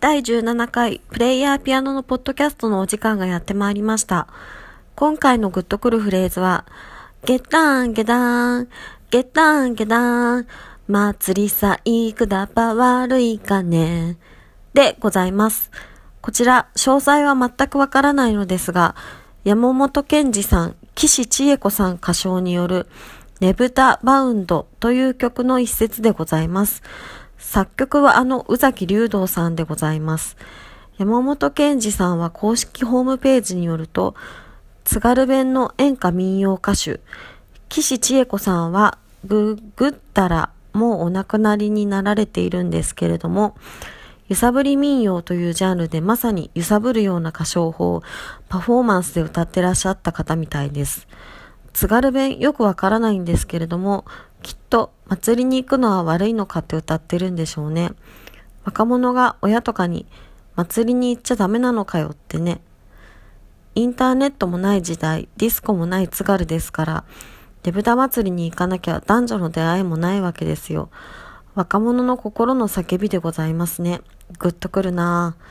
第17回プレイヤーピアノのポッドキャストのお時間がやってまいりました。今回のグッとくるフレーズは、ゲッタンゲダーン、ゲッタンゲダーン、祭りさいくだば悪いかね。でございます。こちら、詳細は全くわからないのですが、山本健二さん、岸千恵子さん歌唱による、ねぶたバウンドという曲の一節でございます。作曲はあの宇崎竜道さんでございます。山本健二さんは公式ホームページによると、津軽弁の演歌民謡歌手、岸千恵子さんはぐ、ぐったらもうお亡くなりになられているんですけれども、揺さぶり民謡というジャンルでまさに揺さぶるような歌唱法をパフォーマンスで歌ってらっしゃった方みたいです。津軽弁よくわからないんですけれども、きっと祭りに行くのは悪いのかって歌ってるんでしょうね。若者が親とかに祭りに行っちゃダメなのかよってね。インターネットもない時代、ディスコもない津軽ですから、デブタ祭りに行かなきゃ男女の出会いもないわけですよ。若者の心の叫びでございますね。ぐっとくるなぁ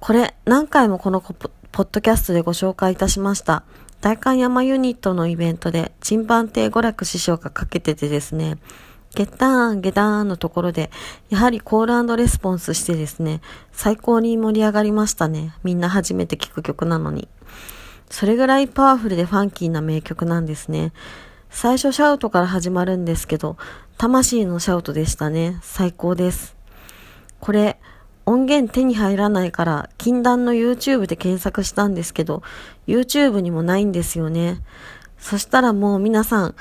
これ、何回もこのポッドキャストでご紹介いたしました。大観山ユニットのイベントで、チンパンテイ娯楽師匠がかけててですね、ゲッターン、ゲダーンのところで、やはりコールレスポンスしてですね、最高に盛り上がりましたね。みんな初めて聴く曲なのに。それぐらいパワフルでファンキーな名曲なんですね。最初シャウトから始まるんですけど、魂のシャウトでしたね。最高です。これ、音源手に入らないから、禁断の YouTube で検索したんですけど、YouTube にもないんですよね。そしたらもう皆さん、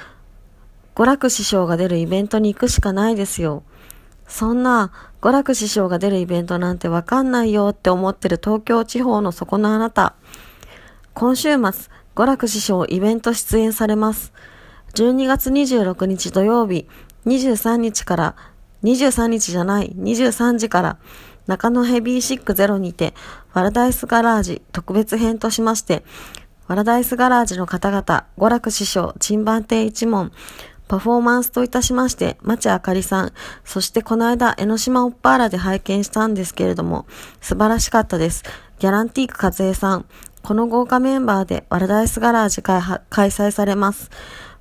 娯楽師匠が出るイベントに行くしかないですよ。そんな、娯楽師匠が出るイベントなんてわかんないよって思ってる東京地方の底のあなた。今週末、娯楽師匠イベント出演されます。12月26日土曜日、23日から、23日じゃない、23時から、中野ヘビーシックゼロにて、ワラダイスガラージ特別編としまして、ワラダイスガラージの方々、娯楽師匠、陳番亭一門、パフォーマンスといたしまして、町あかりさん、そしてこの間、江ノ島オッパーラで拝見したんですけれども、素晴らしかったです。ギャランティーク和江さん、この豪華メンバーでワラダイスガラージ開催されます。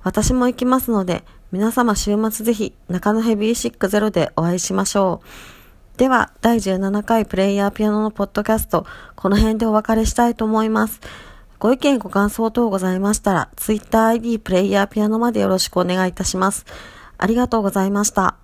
私も行きますので、皆様週末ぜひ中野ヘビーシックゼロでお会いしましょう。では、第17回プレイヤーピアノのポッドキャスト、この辺でお別れしたいと思います。ご意見ご感想等ございましたら、Twitter ID プレイヤーピアノまでよろしくお願いいたします。ありがとうございました。